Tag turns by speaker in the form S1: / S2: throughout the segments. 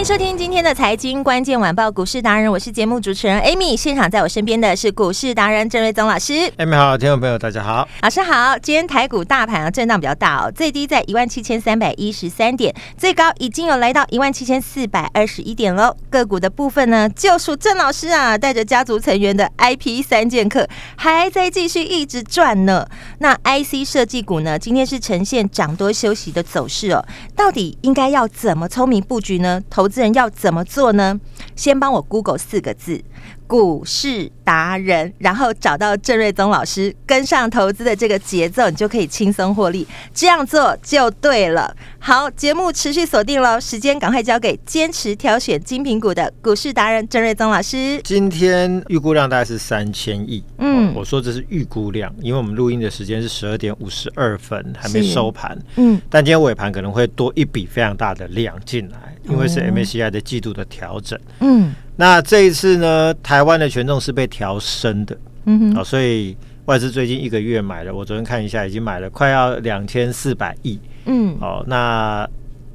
S1: 迎收听今天的财经关键晚报股市达人，我是节目主持人 Amy。现场在我身边的是股市达人郑瑞宗老师。
S2: Amy 好，听众朋友大家好，
S1: 老师好。今天台股大盘啊震荡比较大哦，最低在一万七千三百一十三点，最高已经有来到一万七千四百二十一点喽。个股的部分呢，就属郑老师啊带着家族成员的 IP 三剑客还在继续一直转呢。那 IC 设计股呢，今天是呈现涨多休息的走势哦。到底应该要怎么聪明布局呢？投资人要怎么做呢？先帮我 Google 四个字。股市达人，然后找到郑瑞宗老师，跟上投资的这个节奏，你就可以轻松获利。这样做就对了。好，节目持续锁定喽，时间赶快交给坚持挑选精品股的股市达人郑瑞宗老师。
S2: 今天预估量大概是三千亿。
S1: 嗯，
S2: 我说这是预估量，因为我们录音的时间是十二点五十二分，还没收盘。
S1: 嗯，
S2: 但今天尾盘可能会多一笔非常大的量进来，因为是 MSCI 的季度的调整。
S1: 嗯。
S2: 那这一次呢，台湾的权重是被调升的，
S1: 嗯哼，
S2: 好、哦，所以外资最近一个月买了，我昨天看一下，已经买了快要两千四百亿，
S1: 嗯，
S2: 哦，那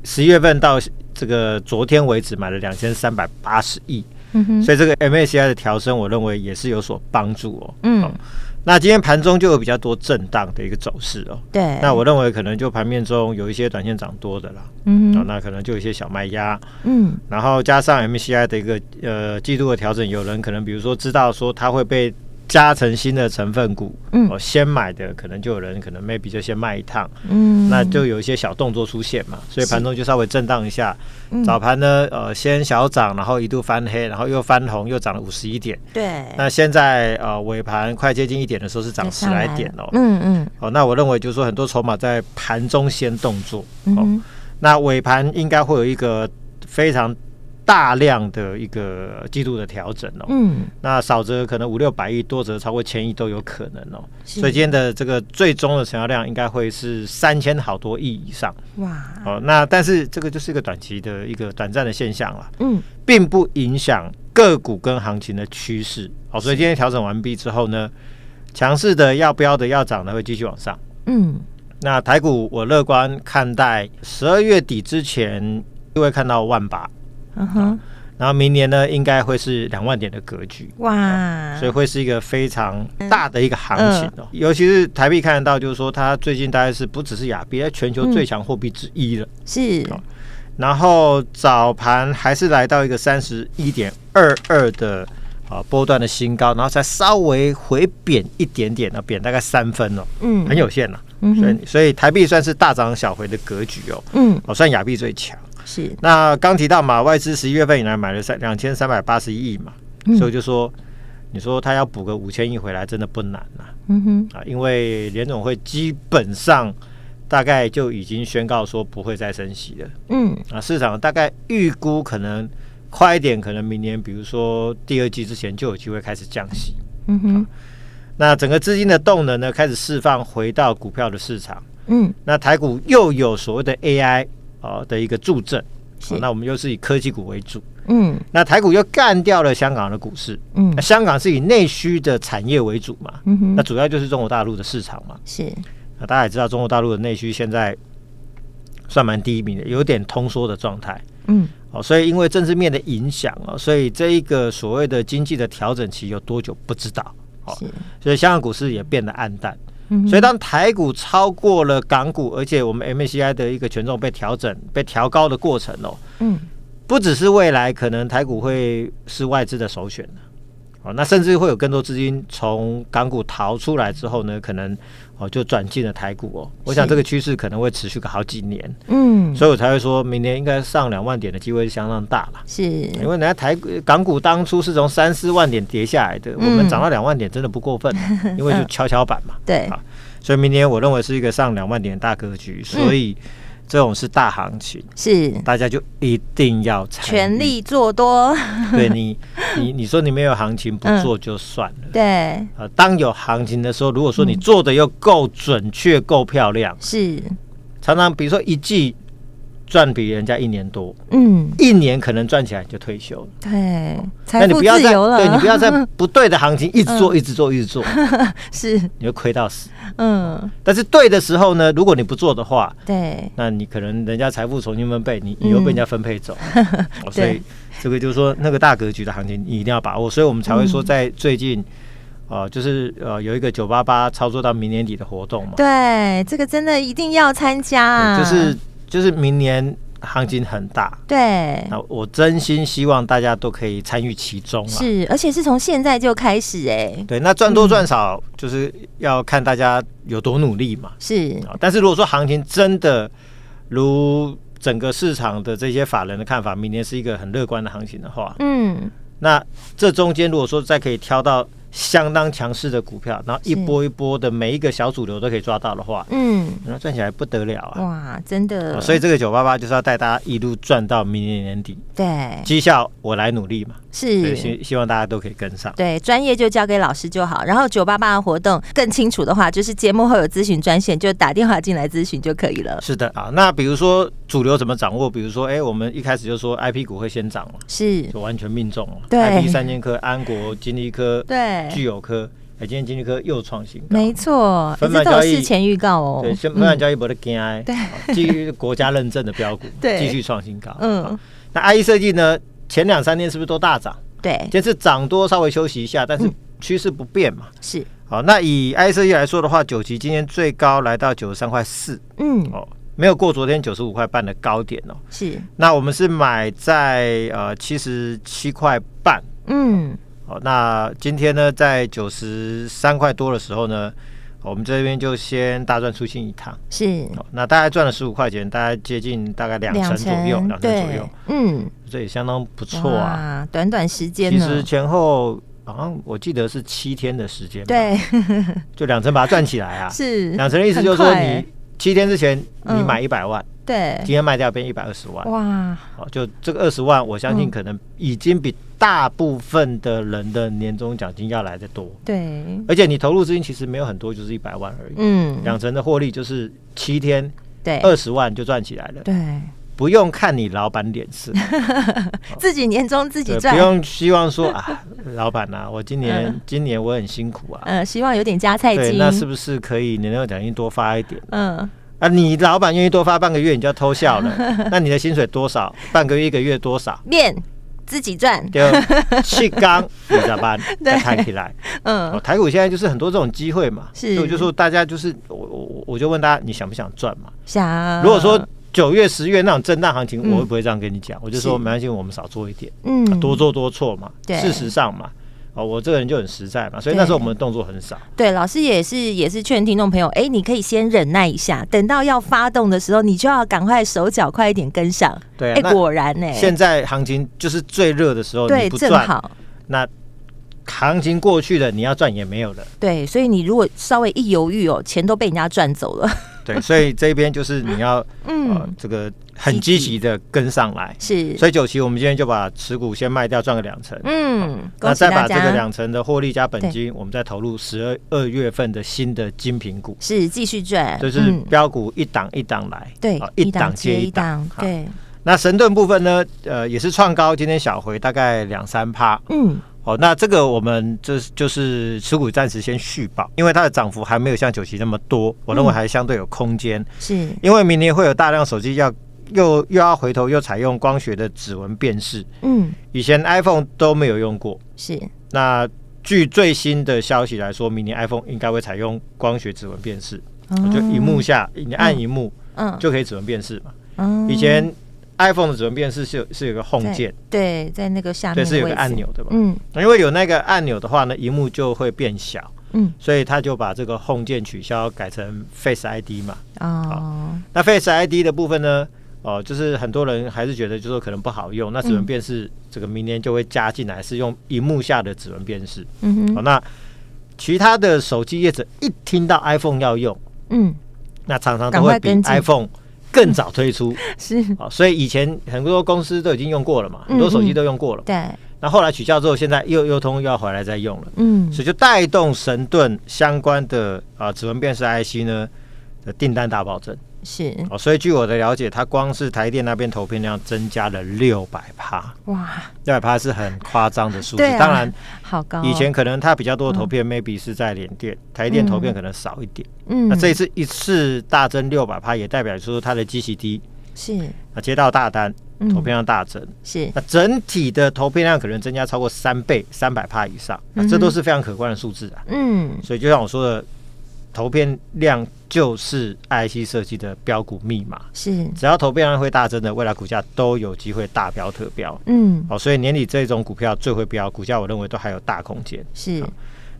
S2: 十一月份到这个昨天为止买了两千三百八十亿，
S1: 嗯哼，
S2: 所以这个 MSCI 的调升，我认为也是有所帮助哦，
S1: 嗯。
S2: 哦那今天盘中就有比较多震荡的一个走势哦。
S1: 对。
S2: 那我认为可能就盘面中有一些短线涨多的啦。
S1: 嗯、
S2: 哦。那可能就有一些小卖压。
S1: 嗯。
S2: 然后加上 MSCI 的一个呃季度的调整，有人可能比如说知道说它会被。加成新的成分股，嗯，哦，先买的可能就有人可能 maybe 就先卖一趟，
S1: 嗯，
S2: 那就有一些小动作出现嘛，所以盘中就稍微震荡一下。早盘呢，呃，先小涨，然后一度翻黑，然后又翻红，又涨了五十一点。
S1: 对。
S2: 那现在呃尾盘快接近一点的时候是涨十来点哦。
S1: 嗯嗯。
S2: 哦，那我认为就是说很多筹码在盘中先动作，
S1: 嗯、
S2: 哦，那尾盘应该会有一个非常。大量的一个季度的调整哦，
S1: 嗯，那
S2: 少则可能五六百亿，多则超过千亿都有可能哦。所以今天的这个最终的成交量应该会是三千好多亿以上。
S1: 哇，
S2: 哦，那但是这个就是一个短期的一个短暂的现象了，
S1: 嗯，
S2: 并不影响个股跟行情的趋势。好，所以今天调整完毕之后呢，强势的要飙的要涨的会继续往上。
S1: 嗯，
S2: 那台股我乐观看待，十二月底之前就会看到万八。
S1: 嗯哼，
S2: 然后明年呢，应该会是两万点的格局。
S1: 哇、
S2: 啊，所以会是一个非常大的一个行情哦。尤其是台币看得到，就是说它最近大概是不只是亚币，在全球最强货币之一了。
S1: 是，
S2: 然后早盘还是来到一个三十一点二二的啊波段的新高，然后才稍微回贬一点点呢，贬大概三分哦，嗯，很有限了。所以所以台币算是大涨小回的格局哦，嗯，哦，算亚币最强。
S1: 是，
S2: 那刚提到嘛，外资十一月份以来买了三两千三百八十一亿嘛，嗯，所以就说，你说他要补个五千亿回来，真的不难呐，啊。
S1: 嗯哼，
S2: 啊，因为联总会基本上大概就已经宣告说不会再升息了。
S1: 嗯，
S2: 啊，市场大概预估可能快一点，可能明年比如说第二季之前就有机会开始降息。
S1: 嗯哼，啊，
S2: 那整个资金的动能呢，开始释放回到股票的市场。
S1: 嗯，
S2: 那台股又有所谓的 AI。哦的一个助阵，哦，那我们又是以科技股为主，
S1: 嗯，
S2: 那台股又干掉了香港的股市，嗯，那香港是以内需的产业为主嘛，那主要就是中国大陆的市场嘛，
S1: 是，
S2: 那大家也知道中国大陆的内需现在算蛮低迷的，有点通缩的状态，
S1: 嗯，
S2: 哦，所以因为政治面的影响啊，所以这一个所谓的经济的调整期有多久不知道，哦，所以香港股市也变得暗淡。所以，当台股超过了港股，而且我们 MACI 的一个权重被调整、被调高的过程哦，
S1: 嗯，
S2: 不只是未来可能台股会是外资的首选哦，那甚至会有更多资金从港股逃出来之后呢，可能哦就转进了台股哦。我想这个趋势可能会持续个好几年，嗯，所以我才会说明年应该上两万点的机会是相当大了。是，因为人家台股港股当初是从三四万点跌下来的，嗯、我们涨到两万点真的不过分，因为就 跷跷板嘛。对，啊，所以明年我认为是一个上两万点的大格局，所以。嗯这种是大行情，是大家就一定要
S1: 全力做多。
S2: 对你，你你说你没有行情不做就算了。
S1: 嗯、对，
S2: 呃，当有行情的时候，如果说你做的又够准确、够漂亮，是常常比如说一季。赚比人家一年多，嗯，一年可能赚起来就退休了。
S1: 对，财富自由了。
S2: 对，你不要在 不对的行情一直做，一直做，一直做，
S1: 是
S2: 你会亏到死。嗯，但是对的时候呢，如果你不做的话，对，那你可能人家财富重新分配，你你又被人家分配走。所以这个就是说，那个大格局的行情你一定要把握。所以我们才会说，在最近，呃，就是呃有一个九八八操作到明年底的活动嘛。
S1: 对，这个真的一定要参加啊！
S2: 就是。就是明年行情很大，对，那我真心希望大家都可以参与其中。
S1: 是，而且是从现在就开始哎。
S2: 对，那赚多赚少就是要看大家有多努力嘛。是，但是如果说行情真的如整个市场的这些法人的看法，明年是一个很乐观的行情的话，嗯，那这中间如果说再可以挑到。相当强势的股票，然后一波一波的每一个小主流都可以抓到的话，嗯，那赚起来不得了啊！
S1: 哇，真的！
S2: 所以这个九八八就是要带大家一路赚到明年年底。对，绩效我来努力嘛。是，希希望大家都可以跟上。
S1: 对，专业就交给老师就好。然后九八八的活动更清楚的话，就是节目后有咨询专线，就打电话进来咨询就可以了。
S2: 是的啊，那比如说主流怎么掌握？比如说，哎，我们一开始就说 IP 股会先涨嘛，是，就完全命中了。对，IP 三千科，安国、金利科，对。聚友科，哎，今天金利科又创新高，
S1: 没错，分板交易。事前预告哦，
S2: 对，分板交易不得惊，对，基于国家认证的标股，对，继续创新高，嗯，那 IE 设计呢？前两三天是不是都大涨？对，这次涨多稍微休息一下，但是趋势不变嘛，是，好，那以 IE 设计来说的话，九级今天最高来到九十三块四，嗯，哦，没有过昨天九十五块半的高点哦，是，那我们是买在呃七十七块半，嗯。好，那今天呢，在九十三块多的时候呢，我们这边就先大赚出清一趟。是，那大概赚了十五块钱，大概接近大概两成左右，两成左右。嗯，这也相当不错啊。
S1: 短短时间，
S2: 其实前后好像我记得是七天的时间。对，就两成把它赚起来啊。是，两成的意思就是说，你七天之前你买一百万。对，今天卖掉变一百二十万，哇！好，就这个二十万，我相信可能已经比大部分的人的年终奖金要来得多。对，而且你投入资金其实没有很多，就是一百万而已。嗯，两成的获利就是七天，对，二十万就赚起来了。对，不用看你老板脸色，
S1: 自己年终自己赚，
S2: 不用希望说啊，老板呐，我今年今年我很辛苦啊，
S1: 嗯，希望有点加菜金，
S2: 那是不是可以年终奖金多发一点？嗯。啊，你老板愿意多发半个月，你就要偷笑了。那你的薪水多少？半个月一个月多少？
S1: 面自己赚。
S2: 对，气缸你咋办？再看起来，嗯，台股现在就是很多这种机会嘛。是，所以我就说大家就是我我我就问大家，你想不想赚嘛？想。如果说九月十月那种震荡行情，我会不会这样跟你讲？我就说没关系，我们少做一点，嗯，多做多错嘛。事实上嘛。哦，我这个人就很实在嘛，所以那时候我们的动作很少。
S1: 对，老师也是也是劝听众朋友，哎，你可以先忍耐一下，等到要发动的时候，你就要赶快手脚快一点跟上。对，哎，果然呢，
S2: 现在行情就是最热的时候，对，正好。那行情过去了，你要赚也没有了。
S1: 对，所以你如果稍微一犹豫哦，钱都被人家赚走了。
S2: 对，所以这边就是你要 嗯，这个。很积极的跟上来，是，所以九期我们今天就把持股先卖掉，赚个两成，嗯，那再把这个两成的获利加本金，我们再投入十二二月份的新的精品股，
S1: 是继续赚，
S2: 就是标股一档一档来，对，一档接一档，
S1: 对。
S2: 那神盾部分呢，呃，也是创高，今天小回大概两三趴，嗯，哦，那这个我们就是就是持股暂时先续保，因为它的涨幅还没有像九旗那么多，我认为还相对有空间，是。因为明年会有大量手机要。又又要回头又采用光学的指纹辨识，嗯，以前 iPhone 都没有用过，是。那据最新的消息来说，明年 iPhone 应该会采用光学指纹辨识，就荧幕下你按荧幕，嗯，就可以指纹辨识嘛。以前 iPhone 的指纹辨识是有是有个 Home 键，
S1: 对，在那个下面，
S2: 对，是有个按钮的嘛。
S1: 嗯，
S2: 因为有那个按钮的话呢，荧幕就会变小。
S1: 嗯，
S2: 所以他就把这个 Home 键取消，改成 Face ID 嘛。
S1: 哦，
S2: 那 Face ID 的部分呢？哦，就是很多人还是觉得，就是说可能不好用。那指纹辨识这个明年就会加进来，是用荧幕下的指纹辨识。
S1: 嗯哼。
S2: 哦，那其他的手机业者一听到 iPhone 要用，
S1: 嗯，
S2: 那常常都会比 iPhone 更早推出。
S1: 是。
S2: 啊，所以以前很多公司都已经用过了嘛，很多手机都用过了。
S1: 对。
S2: 那后来取消之后，现在又又通又要回来再用了，
S1: 嗯，
S2: 所以就带动神盾相关的啊指纹辨识 IC 呢的订单大暴增，
S1: 是
S2: 哦，所以据我的了解，它光是台电那边投片量增加了六百趴，
S1: 哇，
S2: 六百趴是很夸张的数字，
S1: 啊、
S2: 当然
S1: 好高、哦。
S2: 以前可能它比较多的投片、嗯、maybe 是在联电，台电投片可能少一点，嗯，那这一次一次大增六百趴，也代表说它的基期低，
S1: 是
S2: 啊，接到大单。投片量大增，
S1: 嗯、是
S2: 那整体的投片量可能增加超过三倍，三百帕以上，那这都是非常可观的数字啊。
S1: 嗯，
S2: 所以就像我说的，投片量就是 IC 设计的标股密码，
S1: 是。
S2: 只要投片量会大增的，未来股价都有机会大飙特飙。
S1: 嗯，
S2: 好，所以年底这种股票最会飙，股价我认为都还有大空间。
S1: 是，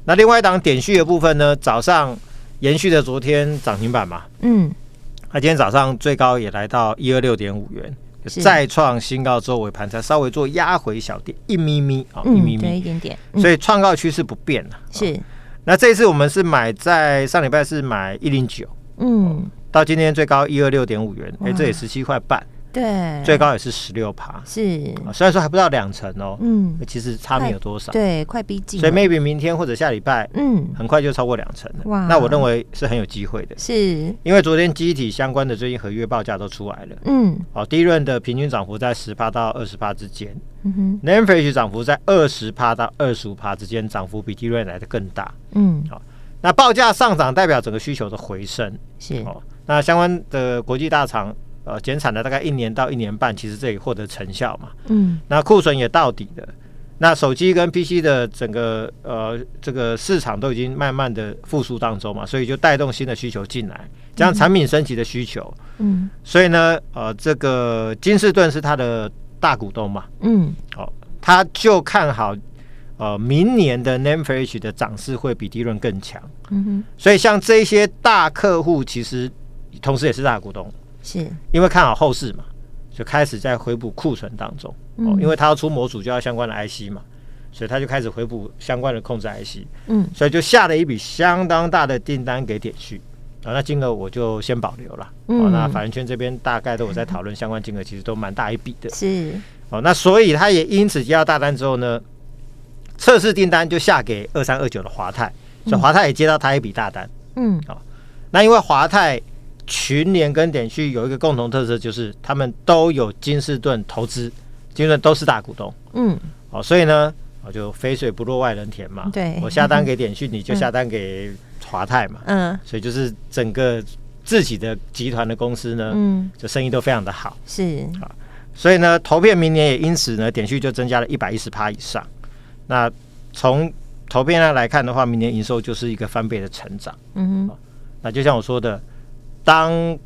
S2: 那另外一档点序的部分呢，早上延续的昨天涨停板嘛，
S1: 嗯，
S2: 那今天早上最高也来到一二六点五元。再创新高之后，尾盘才稍微做压回小跌一咪咪啊，一咪咪，
S1: 对，一点点，
S2: 所以创高趋势不变了。
S1: 是，
S2: 那这一次我们是买在上礼拜是买一零九，
S1: 嗯，
S2: 到今天最高一二六点五元，哎，这也十七块半。
S1: 对，
S2: 最高也是十六趴，
S1: 是，
S2: 虽然说还不到两成哦，
S1: 嗯，
S2: 其实差没有多少，
S1: 对，快逼近，
S2: 所以 maybe 明天或者下礼拜，
S1: 嗯，
S2: 很快就超过两成了，
S1: 哇，
S2: 那我认为是很有机会的，
S1: 是。
S2: 因为昨天机体相关的最近合约报价都出来了，
S1: 嗯，
S2: 哦，第一轮的平均涨幅在十趴到二十趴之间，
S1: 嗯哼
S2: ，NAND Flash 涨幅在二十趴到二十五趴之间，涨幅比第一轮来的更大，
S1: 嗯，
S2: 好，那报价上涨代表整个需求的回升，
S1: 是，
S2: 哦，那相关的国际大厂。呃，减产了大概一年到一年半，其实这也获得成效嘛。
S1: 嗯，那
S2: 库存也到底了。那手机跟 PC 的整个呃这个市场都已经慢慢的复苏当中嘛，所以就带动新的需求进来，加上产品升级的需求。
S1: 嗯，
S2: 所以呢，呃，这个金士顿是他的大股东嘛。
S1: 嗯，
S2: 好、哦，他就看好呃明年的 NAND Flash 的涨势会比第一轮更强。
S1: 嗯哼，
S2: 所以像这些大客户，其实同时也是大股东。
S1: 是。
S2: 因为看好后市嘛，就开始在回补库存当中、嗯、哦，因为他要出模组就要相关的 IC 嘛，所以他就开始回补相关的控制 IC，
S1: 嗯，
S2: 所以就下了一笔相当大的订单给点序啊、哦，那金额我就先保留了，嗯、哦，那法人圈这边大概都有在讨论相关金额，其实都蛮大一笔的，
S1: 是。
S2: 哦，那所以他也因此接到大单之后呢，测试订单就下给二三二九的华泰，所以华泰也接到他一笔大单，
S1: 嗯，
S2: 好、哦，那因为华泰。群联跟点旭有一个共同特色，就是他们都有金士顿投资，金士顿都是大股东。
S1: 嗯，
S2: 哦，所以呢，我就肥水不落外人田嘛。
S1: 对，
S2: 我下单给点旭，你就下单给华泰嘛。
S1: 嗯，
S2: 所以就是整个自己的集团的公司呢，嗯，就生意都非常的好。
S1: 是
S2: 啊，所以呢，投片明年也因此呢，点旭就增加了一百一十趴以上。那从投片量来看的话，明年营收就是一个翻倍的成长。
S1: 嗯哼，
S2: 那就像我说的。当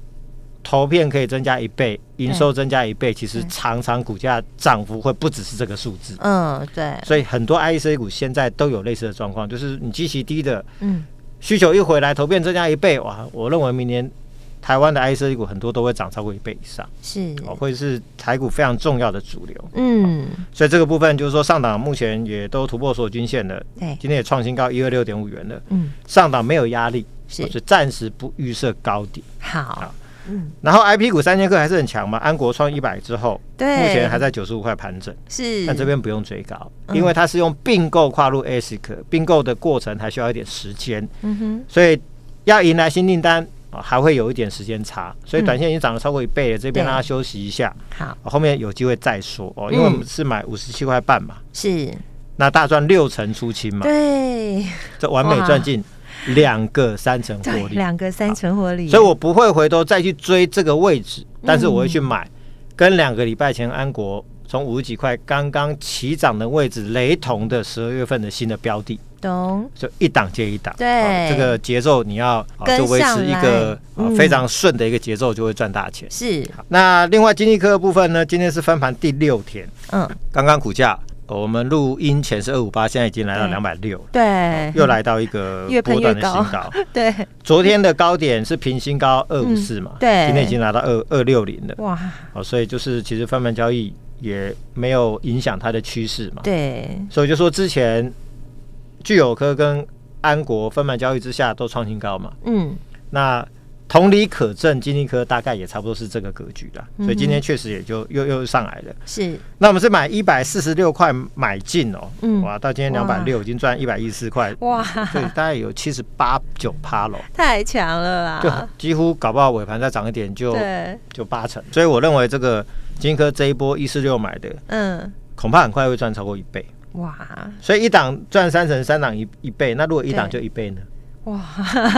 S2: 投片可以增加一倍，营收增加一倍，其实常常股价涨幅会不只是这个数字。
S1: 嗯，对。
S2: 所以很多 IC 股现在都有类似的状况，就是你基期低的，嗯，需求一回来，投片增加一倍，哇！我认为明年台湾的 IC 股很多都会涨超过一倍以上，
S1: 是
S2: 哦，会是台股非常重要的主流。
S1: 嗯，
S2: 所以这个部分就是说，上档目前也都突破所有均线了，
S1: 对，
S2: 今天也创新高一二六点五元了，
S1: 嗯，
S2: 上档没有压力。
S1: 是，
S2: 是暂时不预设高点。
S1: 好，嗯，
S2: 然后 I P 股三千克还是很强嘛，安国创一百之后，
S1: 对，
S2: 目前还在九十五块盘整，
S1: 是，
S2: 但这边不用追高，因为它是用并购跨入 ASIC，并购的过程还需要一点时间，
S1: 嗯哼，
S2: 所以要迎来新订单啊，还会有一点时间差，所以短线已经涨了超过一倍了，这边让它休息一下，
S1: 好，
S2: 后面有机会再说哦，因为我们是买五十七块半嘛，
S1: 是，
S2: 那大赚六成出清嘛，
S1: 对，
S2: 这完美赚进。两个三成获利，
S1: 两个三成获利，
S2: 所以我不会回头再去追这个位置，但是我会去买跟两个礼拜前安国从五十几块刚刚起涨的位置，雷同的十二月份的新的标的，
S1: 懂？
S2: 就一档接一档，
S1: 对，
S2: 这个节奏你要就维持一个非常顺的一个节奏，就会赚大钱。
S1: 是。
S2: 那另外经济科的部分呢？今天是分盘第六天，嗯，刚刚股价。我们录音前是二五八，现在已经来到两百六，
S1: 对，
S2: 又来到一个 波段的新高，
S1: 对。
S2: 昨天的高点是平新高二五四嘛，
S1: 对，
S2: 今天已经来到二二六零了，
S1: 哇，
S2: 哦，所以就是其实分盘交易也没有影响它的趋势嘛，
S1: 对，
S2: 所以就说之前聚友科跟安国分盘交易之下都创新高嘛，嗯，那。同理可证，金立科大概也差不多是这个格局的，所以今天确实也就又又上来了。
S1: 是，
S2: 那我们是买一百四十六块买进哦，嗯，哇，到今天两百六，已经赚一百一十四块，哇，所以大概有七十八九趴了，
S1: 太强了啦，
S2: 就几乎搞不好尾盘再涨一点就就八成，所以我认为这个金丽科这一波一四六买的，嗯，恐怕很快会赚超过一倍，哇，所以一档赚三成，三档一一倍，那如果一档就一倍呢？哇，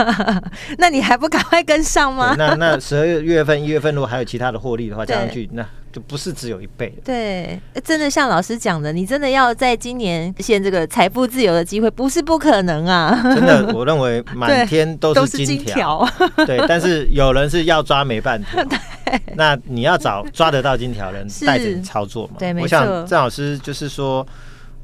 S1: 那你还不赶快跟上吗？
S2: 那那十二月份、一月份如果还有其他的获利的话，加上去，那就不是只有一倍。
S1: 对，真的像老师讲的，你真的要在今年实现这个财富自由的机会，不是不可能啊！
S2: 真的，我认为满天都是金条。对，但是有人是要抓没办法。对，那你要找抓得到金条的人带着你操作嘛？
S1: 对。
S2: 我想郑老师就是说。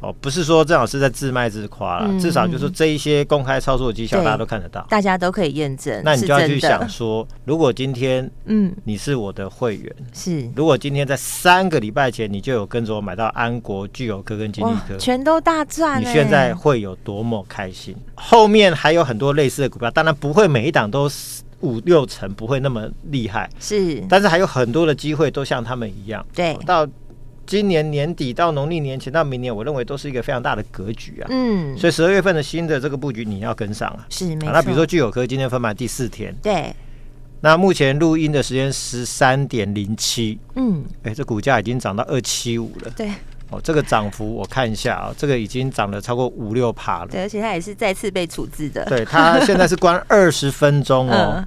S2: 哦，不是说郑老师在自卖自夸了，嗯、至少就是这一些公开操作的绩效，大家都看得到，
S1: 大家都可以验证。
S2: 那你就要去想说，如果今天，嗯，你是我的会员，是，如果今天在三个礼拜前你就有跟着我买到安国、聚友科跟金丽科，
S1: 全都大赚，
S2: 你现在会有多么开心？后面还有很多类似的股票，当然不会每一档都五六成，不会那么厉害，是，但是还有很多的机会都像他们一样，
S1: 对，
S2: 到。今年年底到农历年前到明年，我认为都是一个非常大的格局啊。嗯，所以十二月份的新的这个布局你要跟上啊。
S1: 是，没错。
S2: 那比如说聚友科今天分盘第四天，
S1: 对。
S2: 那目前录音的时间十三点零七，嗯，哎，这股价已经涨到二七五了。
S1: 对。
S2: 哦，这个涨幅我看一下啊，这个已经涨了超过五六趴了。
S1: 对，而且它也是再次被处置的。
S2: 对，它现在是关二十分钟哦。嗯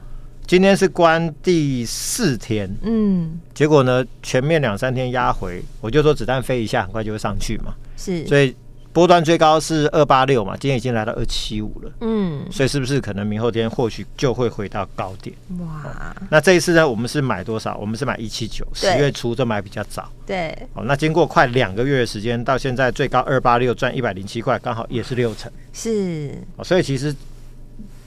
S2: 今天是关第四天，嗯，结果呢，前面两三天压回，我就说子弹飞一下，很快就会上去嘛，是，所以波段最高是二八六嘛，今天已经来到二七五了，嗯，所以是不是可能明后天或许就会回到高点？哇、哦，那这一次呢，我们是买多少？我们是买一七九，十月初就买比较早，
S1: 对，
S2: 哦，那经过快两个月的时间，到现在最高二八六赚一百零七块，刚好也是六成，
S1: 是，
S2: 哦，所以其实。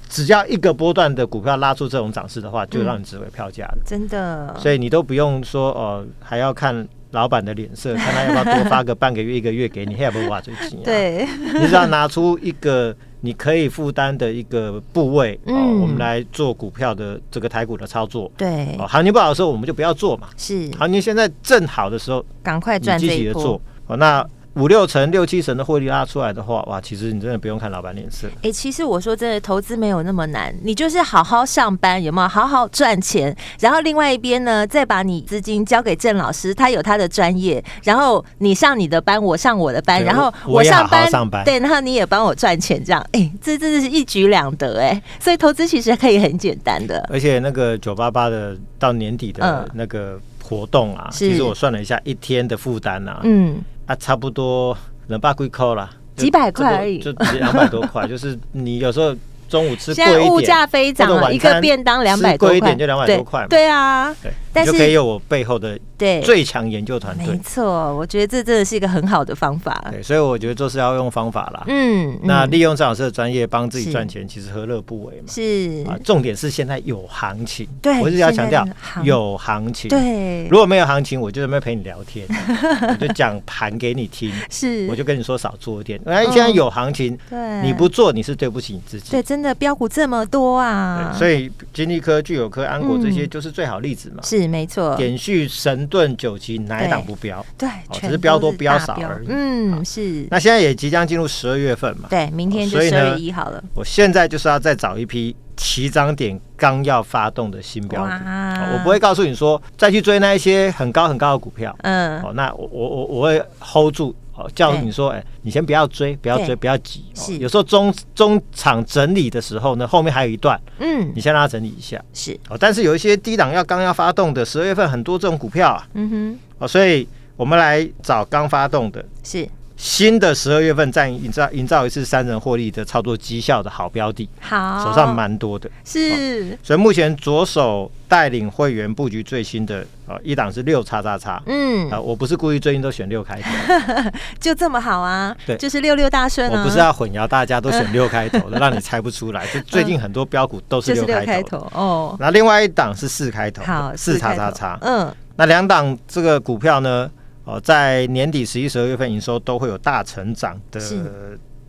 S2: 只要一个波段的股票拉出这种涨势的话，就让你值回票价了。
S1: 真的，
S2: 所以你都不用说哦，还要看老板的脸色，看他要不要多发个半个月、一个月给你，还不挖最紧要。
S1: 对，
S2: 你只要拿出一个你可以负担的一个部位，哦，我们来做股票的这个台股的操作。
S1: 对，
S2: 哦，行情不好的时候我们就不要做嘛。
S1: 是，
S2: 行情现在正好的时候，
S1: 赶快赚这一波。
S2: 哦，那。五六成、六七成的获利拉出来的话，哇，其实你真的不用看老板脸色。
S1: 哎、欸，其实我说真的，投资没有那么难，你就是好好上班，有没有？好好赚钱，然后另外一边呢，再把你资金交给郑老师，他有他的专业，然后你上你的班，我上我的班，然后我上班，上班，对，然后你也帮我赚钱，这样，哎、欸，这真的是一举两得，哎，所以投资其实可以很简单的。
S2: 而且那个九八八的到年底的那个活动啊，嗯、其实我算了一下，一天的负担啊，嗯。啊，差不多两百块扣了，
S1: 几百块而已，
S2: 就两百多块，就是你有时候。中午吃贵一点，
S1: 现在物价飞涨，一个便当两百多块，
S2: 贵一点就两百多块。
S1: 对啊，对，
S2: 但是就可以有我背后的对最强研究团队。
S1: 没错，我觉得这真的是一个很好的方法。
S2: 对，所以我觉得做事要用方法啦。嗯，那利用张老师的专业帮自己赚钱，其实何乐不为嘛？是啊，重点是现在有行情。对，我是要强调有行情。对，如果没有行情，我就没有陪你聊天，我就讲盘给你听。是，我就跟你说少做一点。哎，现在有行情，对，你不做你是对不起你自己。
S1: 对，真的标股这么多啊，
S2: 所以金丽科、聚友科、安国这些就是最好例子嘛。
S1: 是没错，
S2: 点续、神盾、九级哪一档不标？对，只是标多标少而已。嗯，是。那现在也即将进入十二月份嘛？
S1: 对，明天就十二月一号了。
S2: 我现在就是要再找一批起涨点刚要发动的新标股。我不会告诉你说再去追那一些很高很高的股票。嗯，哦，那我我我我会 hold 住。哦，叫你说，哎，你先不要追，不要追，不要急。是，有时候中中场整理的时候呢，后面还有一段，嗯，你先让它整理一下。是，哦，但是有一些低档要刚要发动的，十二月份很多这种股票啊，嗯哼，哦，所以我们来找刚发动的，
S1: 是。
S2: 新的十二月份再营造营造一次三人获利的操作绩效的好标的，
S1: 好，
S2: 手上蛮多的，
S1: 是、
S2: 哦，所以目前左手带领会员布局最新的呃、哦、一档是六叉叉叉，嗯，啊、呃，我不是故意最近都选六开头，
S1: 就这么好啊，
S2: 对，
S1: 就是六六大顺、啊，
S2: 我不是要混淆大家都选六开头的，让你猜不出来，就最近很多标股都是六开头，哦，那另外一档是四开头，好，四叉叉叉，嗯，那两档这个股票呢？哦，在年底十一、十二月份营收都会有大成长的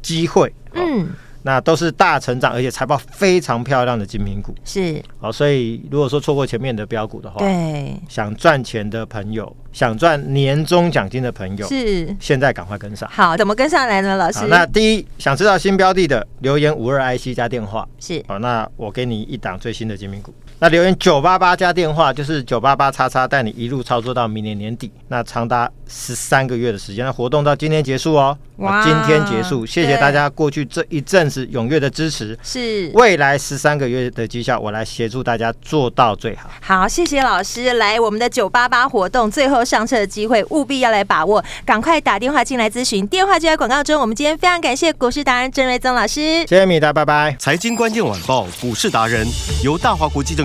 S2: 机会，嗯，那都是大成长，而且财报非常漂亮的精品股，
S1: 是。
S2: 好，所以如果说错过前面的标股的话，
S1: 对，
S2: 想赚钱的朋友，想赚年终奖金的朋友，是，现在赶快跟上。
S1: 好，怎么跟上来呢？老师，
S2: 那第一，想知道新标的的，留言五二 IC 加电话，
S1: 是。
S2: 好，那我给你一档最新的精品股。那留言九八八加电话就是九八八叉叉带你一路操作到明年年底，那长达十三个月的时间，那活动到今天结束哦。哇，今天结束，谢谢大家过去这一阵子踊跃的支持。是，未来十三个月的绩效，我来协助大家做到最好。
S1: 好，谢谢老师。来，我们的九八八活动最后上车的机会，务必要来把握，赶快打电话进来咨询，电话就在广告中。我们今天非常感谢股市达人郑瑞宗老师，
S2: 谢谢米达，拜拜。
S3: 财经关键晚报股市达人由大华国际证